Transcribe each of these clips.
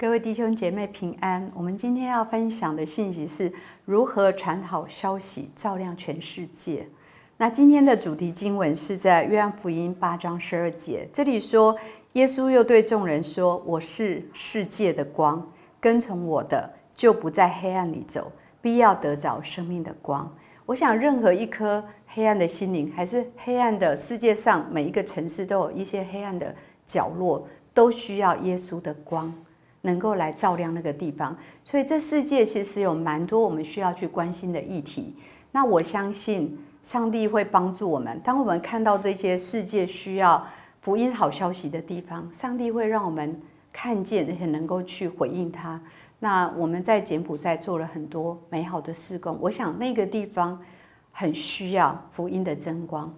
各位弟兄姐妹平安。我们今天要分享的信息是如何传好消息，照亮全世界。那今天的主题经文是在约翰福音八章十二节，这里说，耶稣又对众人说：“我是世界的光，跟从我的，就不在黑暗里走，必要得着生命的光。”我想，任何一颗黑暗的心灵，还是黑暗的世界上，每一个城市都有一些黑暗的角落，都需要耶稣的光。能够来照亮那个地方，所以这世界其实有蛮多我们需要去关心的议题。那我相信上帝会帮助我们。当我们看到这些世界需要福音好消息的地方，上帝会让我们看见，而且能够去回应他。那我们在柬埔寨做了很多美好的事工，我想那个地方很需要福音的真光。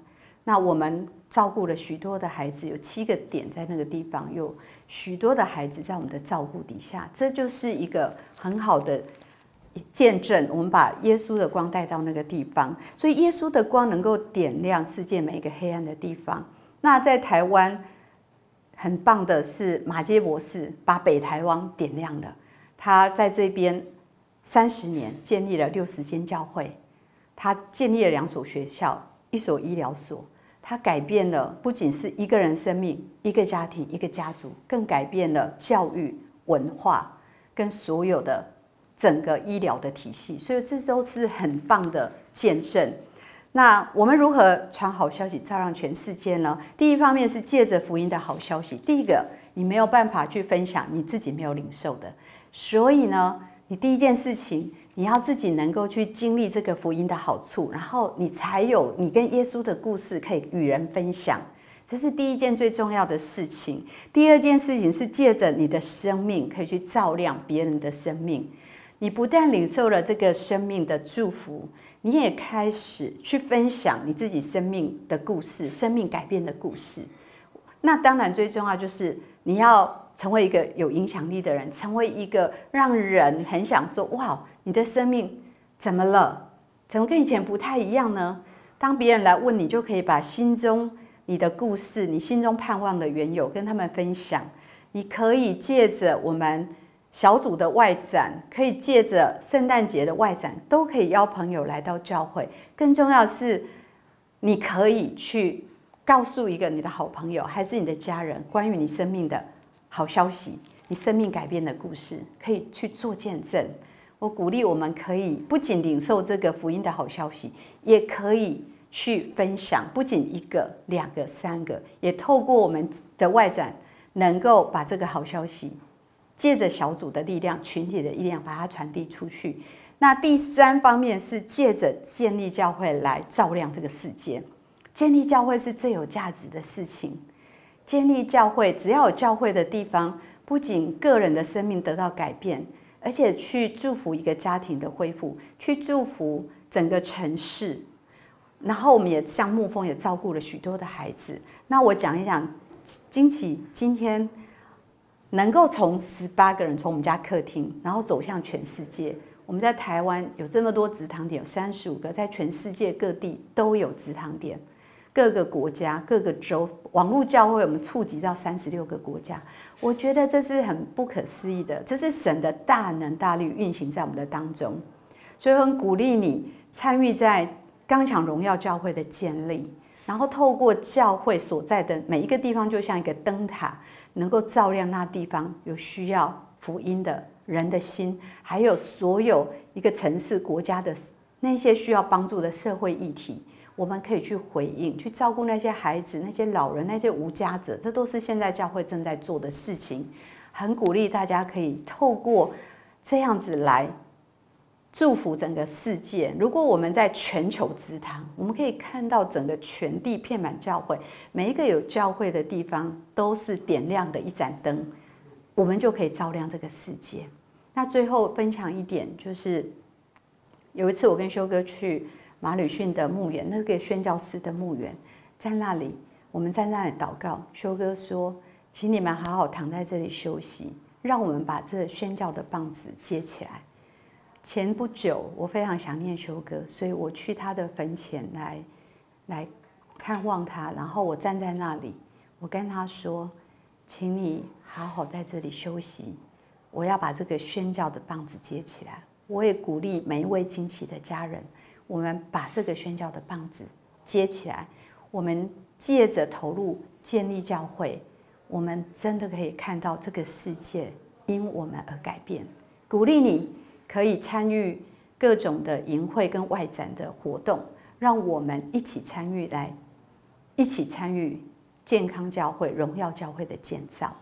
那我们。照顾了许多的孩子，有七个点在那个地方，有许多的孩子在我们的照顾底下，这就是一个很好的见证。我们把耶稣的光带到那个地方，所以耶稣的光能够点亮世界每一个黑暗的地方。那在台湾很棒的是马街博士把北台湾点亮了，他在这边三十年建立了六十间教会，他建立了两所学校，一所医疗所。它改变了不仅是一个人生命、一个家庭、一个家族，更改变了教育、文化跟所有的整个医疗的体系。所以这都是很棒的见证。那我们如何传好消息，照亮全世界呢？第一方面是借着福音的好消息。第一个，你没有办法去分享你自己没有领受的，所以呢，你第一件事情。你要自己能够去经历这个福音的好处，然后你才有你跟耶稣的故事可以与人分享，这是第一件最重要的事情。第二件事情是借着你的生命可以去照亮别人的生命。你不但领受了这个生命的祝福，你也开始去分享你自己生命的故事，生命改变的故事。那当然最重要就是你要。成为一个有影响力的人，成为一个让人很想说：“哇，你的生命怎么了？怎么跟以前不太一样呢？”当别人来问你，就可以把心中你的故事、你心中盼望的缘由跟他们分享。你可以借着我们小组的外展，可以借着圣诞节的外展，都可以邀朋友来到教会。更重要的是，你可以去告诉一个你的好朋友，还是你的家人，关于你生命的。好消息，你生命改变的故事可以去做见证。我鼓励我们可以不仅领受这个福音的好消息，也可以去分享。不仅一个、两个、三个，也透过我们的外展，能够把这个好消息借着小组的力量、群体的力量，把它传递出去。那第三方面是借着建立教会来照亮这个世界。建立教会是最有价值的事情。建立教会，只要有教会的地方，不仅个人的生命得到改变，而且去祝福一个家庭的恢复，去祝福整个城市。然后我们也像牧风也照顾了许多的孩子。那我讲一讲，惊奇今天能够从十八个人从我们家客厅，然后走向全世界。我们在台湾有这么多直堂点，有三十五个，在全世界各地都有直堂点。各个国家、各个州，网络教会我们触及到三十六个国家，我觉得这是很不可思议的，这是神的大能大力运行在我们的当中，所以很鼓励你参与在刚强荣耀教会的建立，然后透过教会所在的每一个地方，就像一个灯塔，能够照亮那地方有需要福音的人的心，还有所有一个城市、国家的那些需要帮助的社会议题。我们可以去回应，去照顾那些孩子、那些老人、那些无家者，这都是现在教会正在做的事情。很鼓励大家可以透过这样子来祝福整个世界。如果我们在全球之堂，我们可以看到整个全地遍满教会，每一个有教会的地方都是点亮的一盏灯，我们就可以照亮这个世界。那最后分享一点，就是有一次我跟修哥去。马吕逊的墓园，那个宣教师的墓园，在那里，我们在那里祷告。修哥说：“请你们好好躺在这里休息，让我们把这宣教的棒子接起来。”前不久，我非常想念修哥，所以我去他的坟前来来看望他。然后我站在那里，我跟他说：“请你好好在这里休息，我要把这个宣教的棒子接起来。我也鼓励每一位惊奇的家人，我们把这个宣教的棒子接起来。我们借着投入建立教会，我们真的可以看到这个世界因我们而改变。鼓励你可以参与各种的营会跟外展的活动，让我们一起参与，来一起参与健康教会、荣耀教会的建造。